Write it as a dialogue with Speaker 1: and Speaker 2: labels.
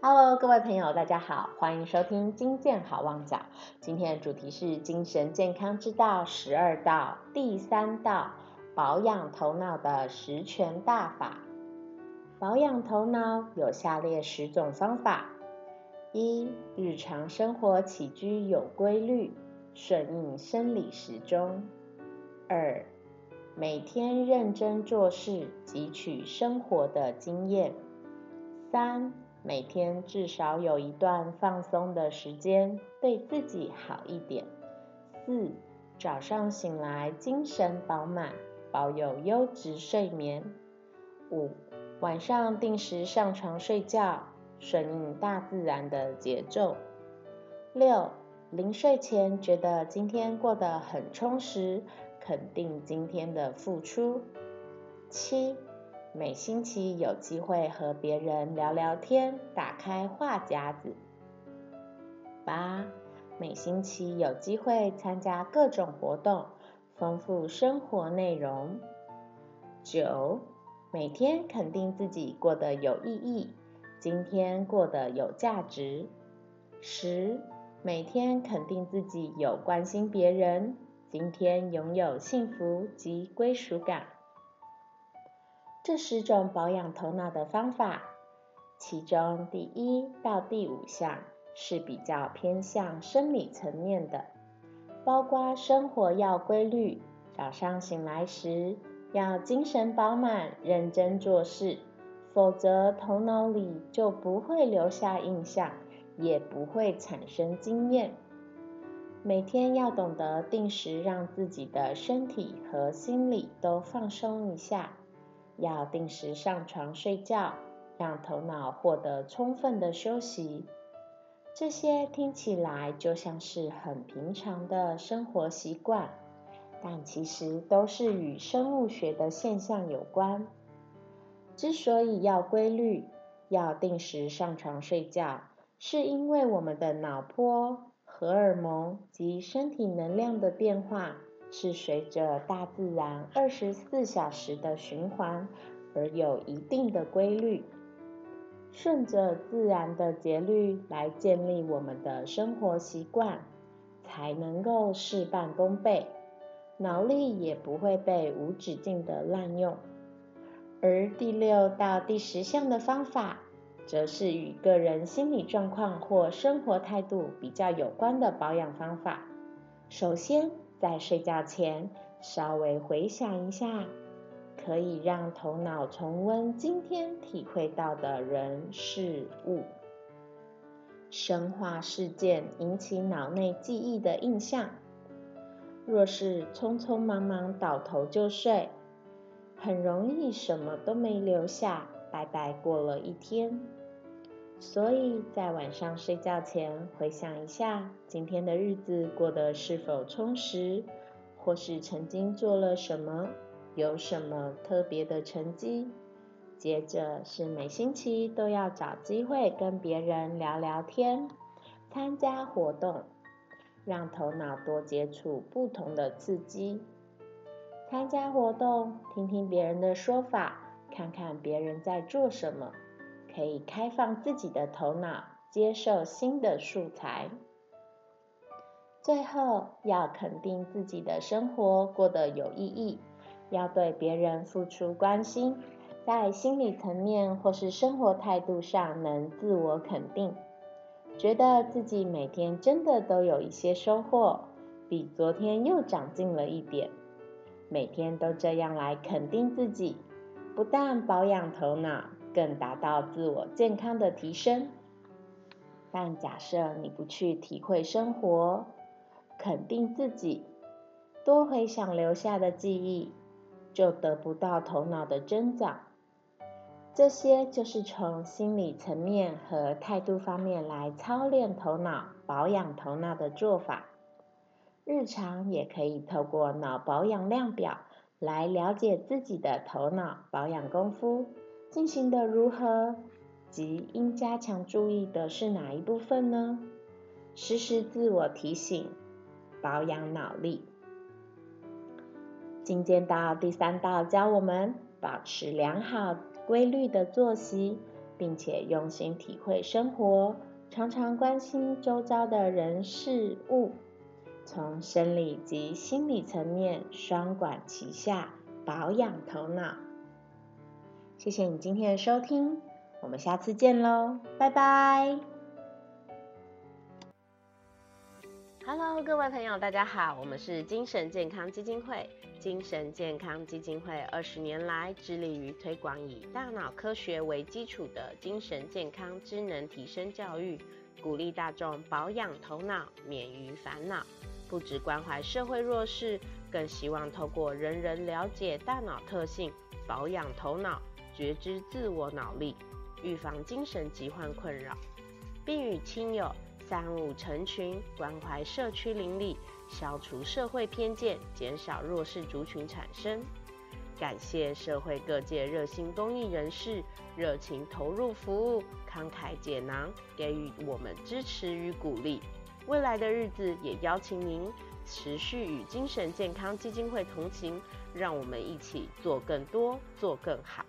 Speaker 1: Hello，各位朋友，大家好，欢迎收听金健好旺角。今天的主题是精神健康之道十二道第三道，保养头脑的十全大法。保养头脑有下列十种方法：一、日常生活起居有规律，顺应生理时钟；二、每天认真做事，汲取生活的经验；三、每天至少有一段放松的时间，对自己好一点。四、早上醒来精神饱满，保有优质睡眠。五、晚上定时上床睡觉，顺应大自然的节奏。六、临睡前觉得今天过得很充实，肯定今天的付出。七、每星期有机会和别人聊聊天，打开话匣子。八、每星期有机会参加各种活动，丰富生活内容。九、每天肯定自己过得有意义，今天过得有价值。十、每天肯定自己有关心别人，今天拥有幸福及归属感。这十种保养头脑的方法，其中第一到第五项是比较偏向生理层面的，包括生活要规律，早上醒来时要精神饱满、认真做事，否则头脑里就不会留下印象，也不会产生经验。每天要懂得定时让自己的身体和心理都放松一下。要定时上床睡觉，让头脑获得充分的休息。这些听起来就像是很平常的生活习惯，但其实都是与生物学的现象有关。之所以要规律，要定时上床睡觉，是因为我们的脑波、荷尔蒙及身体能量的变化。是随着大自然二十四小时的循环而有一定的规律，顺着自然的节律来建立我们的生活习惯，才能够事半功倍，脑力也不会被无止境的滥用。而第六到第十项的方法，则是与个人心理状况或生活态度比较有关的保养方法。首先，在睡觉前，稍微回想一下，可以让头脑重温今天体会到的人事物，深化事件引起脑内记忆的印象。若是匆匆忙忙倒头就睡，很容易什么都没留下，白白过了一天。所以在晚上睡觉前回想一下今天的日子过得是否充实，或是曾经做了什么，有什么特别的成绩。接着是每星期都要找机会跟别人聊聊天，参加活动，让头脑多接触不同的刺激。参加活动，听听别人的说法，看看别人在做什么。可以开放自己的头脑，接受新的素材。最后，要肯定自己的生活过得有意义，要对别人付出关心，在心理层面或是生活态度上能自我肯定，觉得自己每天真的都有一些收获，比昨天又长进了一点。每天都这样来肯定自己，不但保养头脑。更达到自我健康的提升。但假设你不去体会生活，肯定自己，多回想留下的记忆，就得不到头脑的增长。这些就是从心理层面和态度方面来操练头脑、保养头脑的做法。日常也可以透过脑保养量表来了解自己的头脑保养功夫。进行的如何？及应加强注意的是哪一部分呢？时时自我提醒，保养脑力。进阶到第三道，教我们保持良好规律的作息，并且用心体会生活，常常关心周遭的人事物，从生理及心理层面双管齐下，保养头脑。谢谢你今天的收听，我们下次见喽，拜拜。Hello，各位朋友，大家好，我们是精神健康基金会。精神健康基金会二十年来致力于推广以大脑科学为基础的精神健康智能提升教育，鼓励大众保养头脑，免于烦恼。不只关怀社会弱势，更希望透过人人了解大脑特性，保养头脑，觉知自我脑力，预防精神疾患困扰，并与亲友。三五成群，关怀社区邻里，消除社会偏见，减少弱势族群产生。感谢社会各界热心公益人士，热情投入服务，慷慨解囊，给予我们支持与鼓励。未来的日子，也邀请您持续与精神健康基金会同行，让我们一起做更多，做更好。